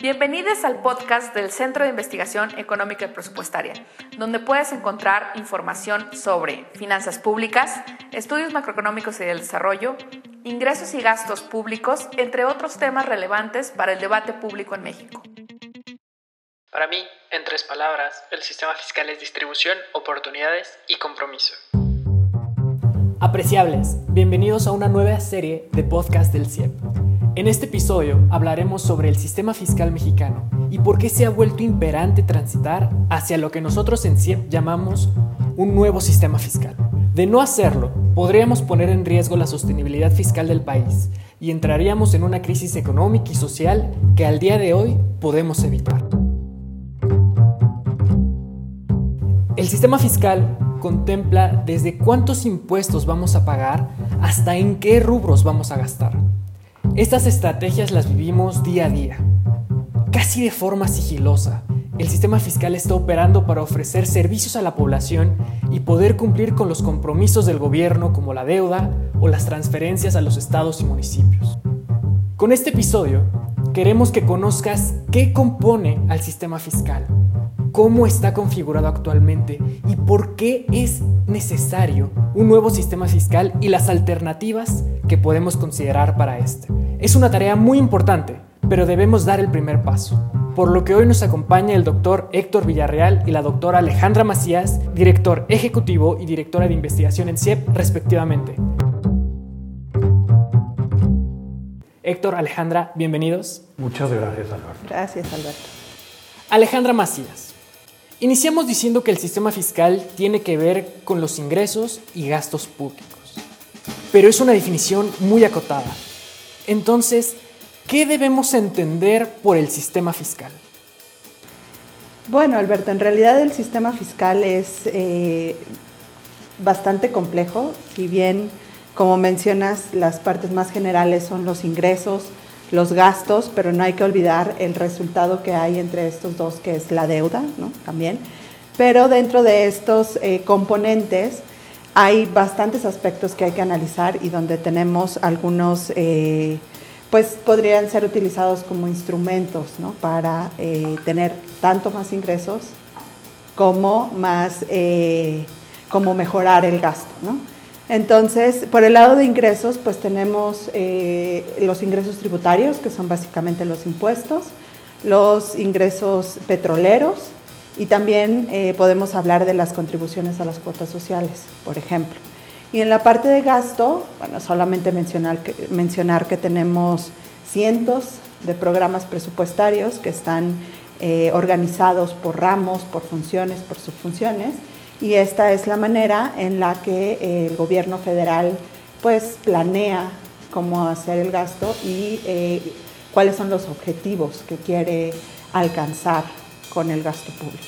Bienvenidos al podcast del Centro de Investigación Económica y Presupuestaria, donde puedes encontrar información sobre finanzas públicas, estudios macroeconómicos y del desarrollo, ingresos y gastos públicos, entre otros temas relevantes para el debate público en México. Para mí, en tres palabras, el sistema fiscal es distribución, oportunidades y compromiso. Apreciables, bienvenidos a una nueva serie de podcast del CIEP. En este episodio hablaremos sobre el sistema fiscal mexicano y por qué se ha vuelto imperante transitar hacia lo que nosotros en CIEP llamamos un nuevo sistema fiscal. De no hacerlo, podríamos poner en riesgo la sostenibilidad fiscal del país y entraríamos en una crisis económica y social que al día de hoy podemos evitar. El sistema fiscal contempla desde cuántos impuestos vamos a pagar hasta en qué rubros vamos a gastar. Estas estrategias las vivimos día a día, casi de forma sigilosa. El sistema fiscal está operando para ofrecer servicios a la población y poder cumplir con los compromisos del gobierno como la deuda o las transferencias a los estados y municipios. Con este episodio queremos que conozcas qué compone al sistema fiscal, cómo está configurado actualmente y por qué es necesario un nuevo sistema fiscal y las alternativas que podemos considerar para este. Es una tarea muy importante, pero debemos dar el primer paso. Por lo que hoy nos acompaña el doctor Héctor Villarreal y la doctora Alejandra Macías, director ejecutivo y directora de investigación en CIEP, respectivamente. Héctor, Alejandra, bienvenidos. Muchas gracias, Alberto. Gracias, Alberto. Alejandra Macías. Iniciamos diciendo que el sistema fiscal tiene que ver con los ingresos y gastos públicos, pero es una definición muy acotada. Entonces, ¿qué debemos entender por el sistema fiscal? Bueno, Alberto, en realidad el sistema fiscal es eh, bastante complejo, si bien, como mencionas, las partes más generales son los ingresos, los gastos, pero no hay que olvidar el resultado que hay entre estos dos, que es la deuda, ¿no? También. Pero dentro de estos eh, componentes, hay bastantes aspectos que hay que analizar y donde tenemos algunos, eh, pues podrían ser utilizados como instrumentos ¿no? para eh, tener tanto más ingresos como más, eh, como mejorar el gasto. ¿no? Entonces, por el lado de ingresos, pues tenemos los ingresos tributarios, que son básicamente los impuestos, los ingresos petroleros, y también eh, podemos hablar de las contribuciones a las cuotas sociales, por ejemplo. Y en la parte de gasto, bueno, solamente mencionar que, mencionar que tenemos cientos de programas presupuestarios que están eh, organizados por ramos, por funciones, por subfunciones, y esta es la manera en la que el gobierno federal pues planea cómo hacer el gasto y eh, cuáles son los objetivos que quiere alcanzar con el gasto público.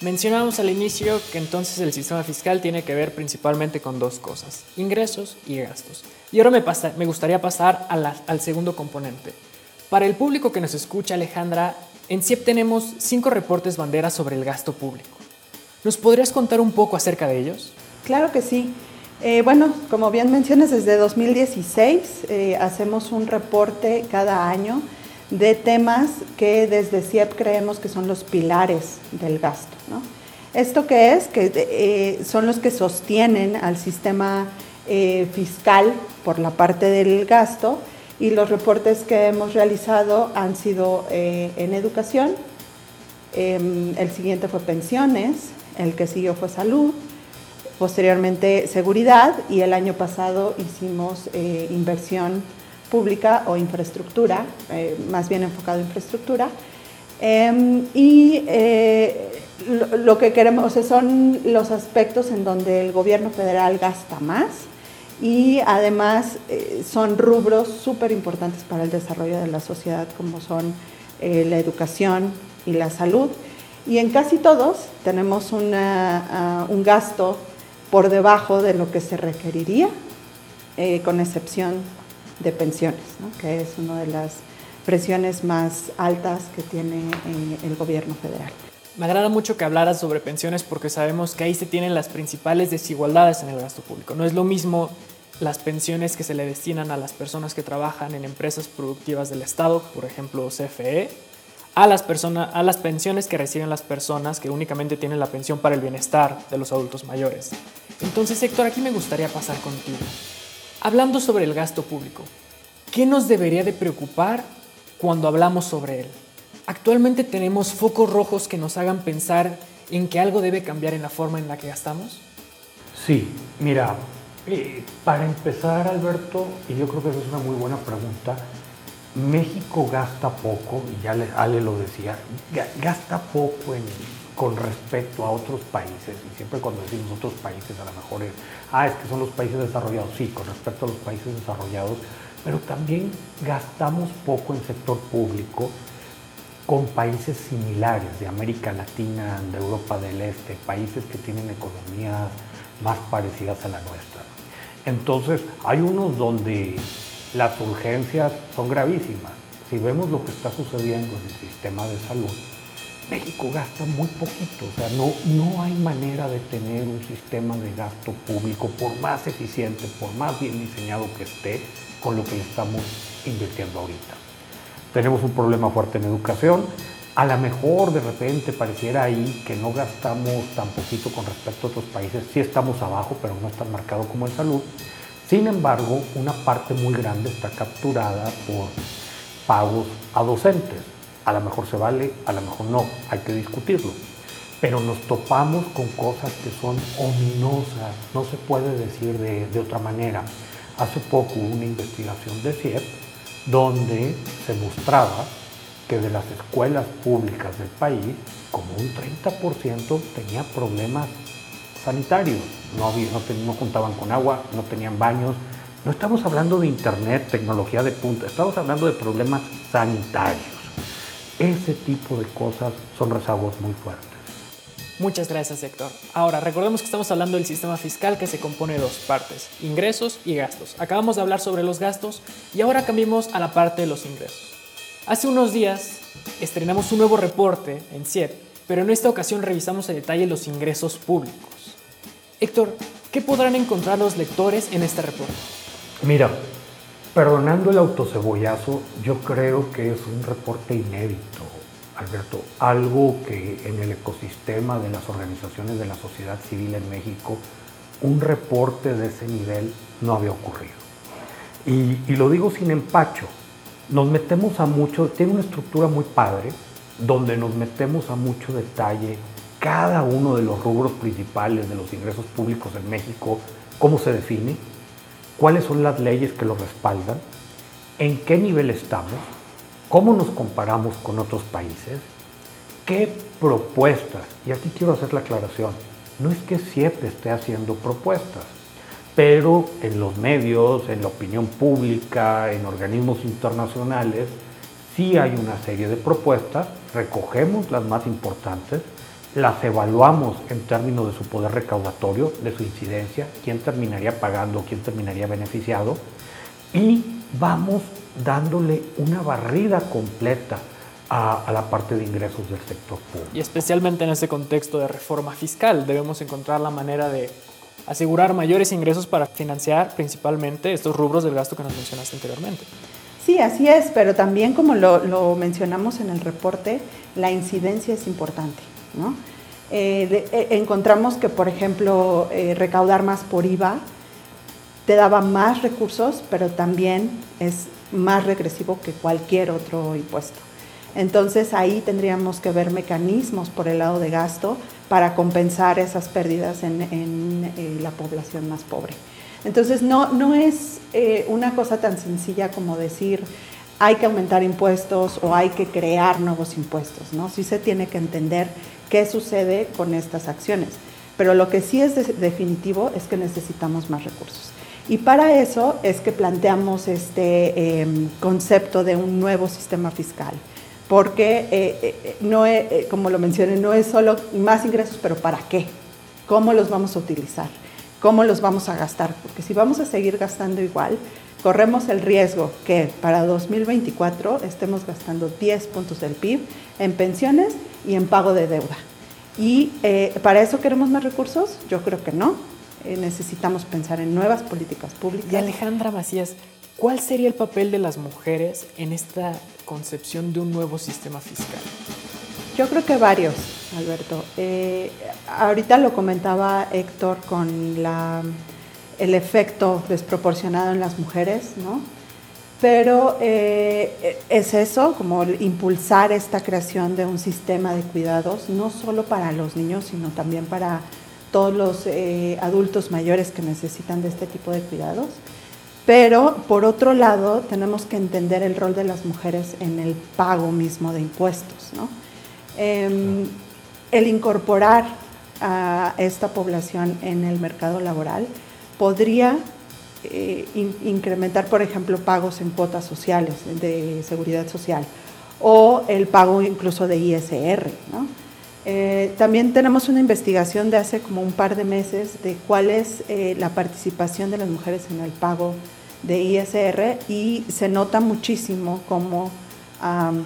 Mencionamos al inicio que entonces el sistema fiscal tiene que ver principalmente con dos cosas, ingresos y gastos. Y ahora me, pasa, me gustaría pasar al segundo componente. Para el público que nos escucha, Alejandra, en CIEP tenemos cinco reportes banderas sobre el gasto público. ¿Nos podrías contar un poco acerca de ellos? Claro que sí. Eh, bueno, como bien mencionas, desde 2016 eh, hacemos un reporte cada año de temas que desde CIEP creemos que son los pilares del gasto. ¿Esto qué es? Que eh, son los que sostienen al sistema eh, fiscal por la parte del gasto y los reportes que hemos realizado han sido eh, en educación, em, el siguiente fue pensiones, el que siguió fue salud, posteriormente seguridad y el año pasado hicimos inversión pública o infraestructura, eh, más bien enfocado en infraestructura. Em, y eh, lo, que queremos son los aspectos en donde el gobierno federal gasta más y además eh, son rubros súper importantes para el desarrollo de la sociedad como son la educación y la salud. Y en casi todos tenemos una, un gasto por debajo de lo que se requeriría, con excepción de pensiones, que es una de las presiones más altas que tiene eh, el gobierno federal. Me agrada mucho que hablaras sobre pensiones porque sabemos que ahí se tienen las principales desigualdades en el gasto público. No es lo mismo las pensiones que se le destinan a las personas que trabajan en empresas productivas del Estado, por ejemplo CFE, a las, personas, a las pensiones que reciben las personas que únicamente tienen la pensión para el bienestar de los adultos mayores. Entonces, Héctor, aquí me gustaría pasar contigo. Hablando sobre el gasto público, ¿qué nos debería de preocupar cuando hablamos sobre él? ¿Actualmente tenemos focos rojos que nos hagan pensar en que algo debe cambiar en la forma en la que gastamos? Sí, mira, eh, para empezar, Alberto, y yo creo que esa es una muy buena pregunta, México gasta poco, y ya Ale lo decía, gasta poco con respecto a otros países, y siempre cuando decimos otros países a lo mejor es, ah, es que son los países desarrollados, sí, con respecto a los países desarrollados, pero también gastamos poco en sector público con países similares de América Latina, de Europa del Este, países que tienen economías más parecidas a la nuestra. Entonces, hay unos donde las urgencias son gravísimas. Si vemos lo que está sucediendo en el sistema de salud, México gasta muy poquito, o sea, no, no hay manera de tener un sistema de gasto público, por más eficiente, por más bien diseñado que esté, con lo que estamos invirtiendo ahorita. Tenemos un problema fuerte en educación, a lo mejor de repente pareciera ahí que no gastamos tan poquito con respecto a otros países, sí estamos abajo, pero no está marcado como en salud. Sin embargo, una parte muy grande está capturada por pagos a docentes. A lo mejor se vale, a lo mejor no, hay que discutirlo. Pero nos topamos con cosas que son ominosas, no se puede decir de, otra manera. Hace poco hubo una investigación de CIEP donde se mostraba que de las escuelas públicas del país, como un 30% tenía problemas sanitarios. No, había, no, no contaban con agua, no tenían baños. No estamos hablando de internet, tecnología de punta, estamos hablando de problemas sanitarios. Ese tipo de cosas son rezagos muy fuertes. Muchas gracias, Héctor. Ahora, recordemos que estamos hablando del sistema fiscal que se compone de dos partes, ingresos y gastos. Acabamos de hablar sobre los gastos y ahora cambiemos a la parte de los ingresos. Hace unos días estrenamos un nuevo reporte en CIEP, pero en esta ocasión revisamos en detalle los ingresos públicos. Héctor, ¿qué podrán encontrar los lectores en este reporte? Mira, perdonando el autocebollazo, yo creo que es un reporte inédito, Alberto. Algo que en el ecosistema de las organizaciones de la sociedad civil en México, un reporte de ese nivel no había ocurrido. Y, lo digo sin empacho. Nos metemos a mucho, tiene una estructura muy padre, donde nos metemos a mucho detalle cada uno de los rubros principales de los ingresos públicos en México, cómo se define, cuáles son las leyes que lo respaldan, en qué nivel estamos, cómo nos comparamos con otros países, qué propuestas, y aquí quiero hacer la aclaración, no es que siempre esté haciendo propuestas, pero en los medios, en la opinión pública, en organismos internacionales, sí hay una serie de propuestas, recogemos las más importantes, las evaluamos en términos de su poder recaudatorio, de su incidencia, quién terminaría pagando, quién terminaría beneficiado, y vamos dándole una barrida completa a, a, la parte de ingresos del sector público. Y especialmente en ese contexto de reforma fiscal, debemos encontrar la manera de asegurar mayores ingresos para financiar principalmente estos rubros del gasto que nos mencionaste anteriormente. Sí, así es, pero también como lo, lo mencionamos en el reporte, la incidencia es importante. Eh, eh, encontramos que, por ejemplo, eh, recaudar más por IVA te daba más recursos, pero también es más regresivo que cualquier otro impuesto. Entonces ahí tendríamos que ver mecanismos por el lado de gasto para compensar esas pérdidas en, la población más pobre. Entonces no, no es una cosa tan sencilla como decir hay que aumentar impuestos o hay que crear nuevos impuestos, ¿no? Sí se tiene que entender qué sucede con estas acciones. Pero lo que sí es definitivo es que necesitamos más recursos. Y para eso es que planteamos este em, concepto de un nuevo sistema fiscal. Porque, eh, eh, no eh, como lo mencioné, no es solo más ingresos, pero ¿para qué? ¿Cómo los vamos a utilizar? ¿Cómo los vamos a gastar? Porque si vamos a seguir gastando igual, corremos el riesgo que para 2024 estemos gastando 10 puntos del PIB en pensiones y en pago de deuda. ¿Y eh, para eso queremos más recursos? Yo creo que no. Eh, necesitamos pensar en nuevas políticas públicas. Y Alejandra Macías, ¿cuál sería el papel de las mujeres en esta concepción de un nuevo sistema fiscal? Yo creo que varios, Alberto. Eh, ahorita lo comentaba Héctor con la, el efecto desproporcionado en las mujeres, ¿no? Pero eh, es eso, como impulsar esta creación de un sistema de cuidados, no solo para los niños, sino también para todos los eh, adultos mayores que necesitan de este tipo de cuidados. Pero por otro lado, tenemos que entender el rol de las mujeres en el pago mismo de impuestos. ¿no? Em, el incorporar a esta población en el mercado laboral podría eh, incrementar, por ejemplo, pagos en cuotas sociales de seguridad social o el pago incluso de ISR. ¿no? Eh, también tenemos una investigación de hace como un par de meses de cuál es eh, la participación de las mujeres en el pago de ISR y se nota muchísimo como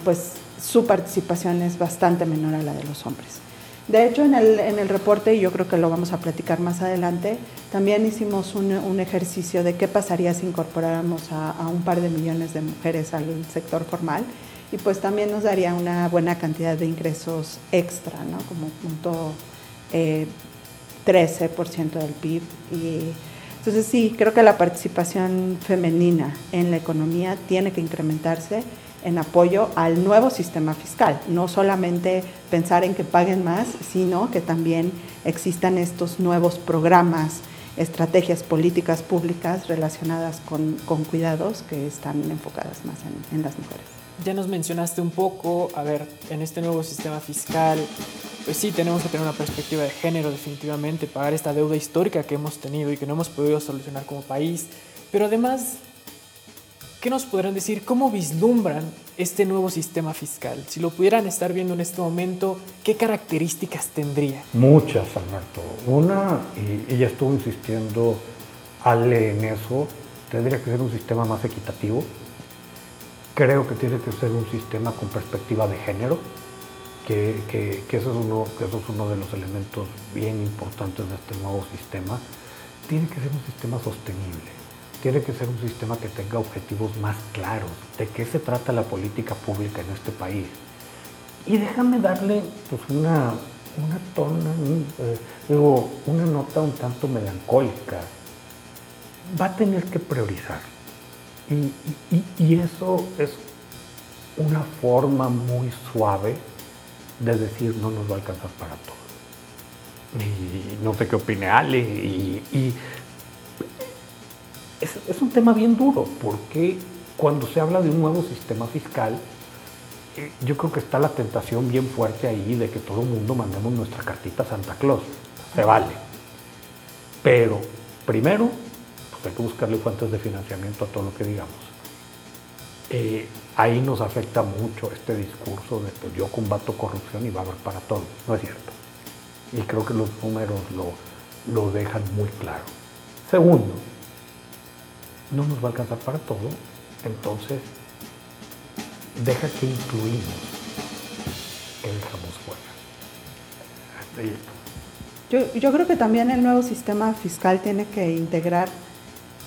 pues, su participación es bastante menor a la de los hombres. De hecho, en el, en el reporte, y yo creo que lo vamos a platicar más adelante, también hicimos un, ejercicio de qué pasaría si incorporáramos a un par de millones de mujeres al sector formal y pues también nos daría una buena cantidad de ingresos extra, ¿no? Como punto 13% eh, del PIB. Y, entonces sí, creo que la participación femenina en la economía tiene que incrementarse en apoyo al nuevo sistema fiscal, no solamente pensar en que paguen más, sino que también existan estos nuevos programas, estrategias políticas públicas relacionadas con, cuidados que están enfocadas más en las mujeres ya nos mencionaste un poco, a ver, en este nuevo sistema fiscal, pues sí, tenemos que tener una perspectiva de género definitivamente, pagar esta deuda histórica que hemos tenido y que no hemos podido solucionar como país, pero además, ¿qué nos podrán decir? ¿Cómo vislumbran este nuevo sistema fiscal? Si lo pudieran estar viendo en este momento, ¿qué características tendría? Muchas, Alberto. Una, y ella estuvo insistiendo Ale en eso, tendría que ser un sistema más equitativo, Creo que tiene que ser un sistema con perspectiva de género, que, eso es uno, de los elementos bien importantes de este nuevo sistema. Tiene que ser un sistema sostenible, tiene que ser un sistema que tenga objetivos más claros de qué se trata la política pública en este país. Y déjame darle pues, una, una tona, eh, digo, una nota un tanto melancólica. Va a tener que priorizar y, eso es una forma muy suave de decir no nos va a alcanzar para todo. Y no sé qué opine Ale. Y, es, un tema bien duro, porque cuando se habla de un nuevo sistema fiscal, eh, yo creo que está la tentación bien fuerte ahí de que todo el mundo mandemos nuestra cartita a Santa Claus. Se vale. Pero primero hay que buscarle fuentes de financiamiento a todo lo que digamos. Eh, ahí nos afecta mucho este discurso de pues yo combato corrupción y va a haber para todos. No es cierto. Y creo que los números lo, lo dejan muy claro. Segundo, no nos va a alcanzar para todo, entonces deja que incluimos, que dejamos fuera. Yo, yo creo que también el nuevo sistema fiscal tiene que integrar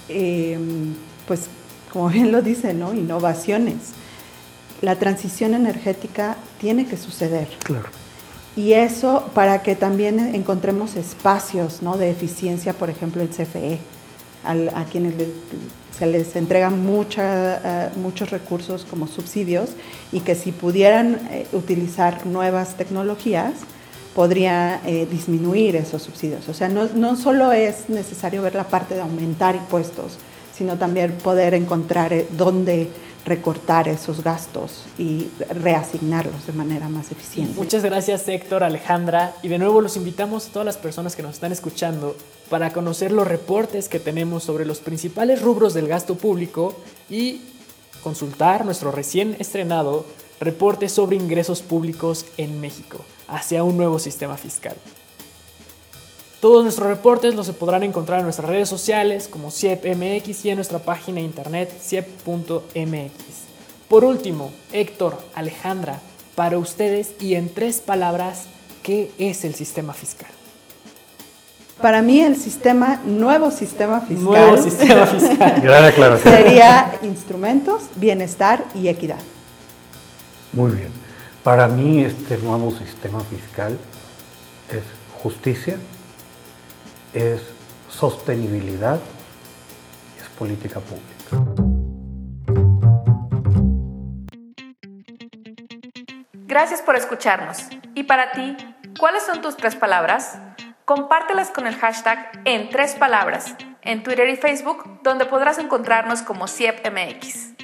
Em, pues como bien lo dice, ¿no? Innovaciones. La transición energética tiene que suceder. Claro. Y eso para que también encontremos espacios ¿no? de eficiencia, por ejemplo, el CFE, a quienes se les entregan mucha, eh, muchos recursos como subsidios y que si pudieran eh, utilizar nuevas tecnologías, podría eh, disminuir esos subsidios. O sea, no, no, solo es necesario ver la parte de aumentar impuestos, sino también poder encontrar eh, dónde recortar esos gastos y reasignarlos de manera más eficiente. Muchas gracias Héctor, Alejandra, y de nuevo los invitamos a todas las personas que nos están escuchando para conocer los reportes que tenemos sobre los principales rubros del gasto público y consultar nuestro recién estrenado reporte sobre ingresos públicos en México hacia un nuevo sistema fiscal. Todos nuestros reportes los se podrán encontrar en nuestras redes sociales como CIEPMX y en nuestra página de internet ciep.mx. Por último, Héctor, Alejandra, para ustedes y en tres palabras, ¿qué es el sistema fiscal? Para mí el sistema, nuevo sistema fiscal, nuevo sistema fiscal. sería instrumentos, bienestar y equidad. Muy bien. Para mí este nuevo sistema fiscal es justicia, es sostenibilidad, es política pública. Gracias por escucharnos. ¿Y para ti, cuáles son tus tres palabras? Compártelas con el hashtag en tres palabras en Twitter y Facebook, donde podrás encontrarnos como CIEPMX.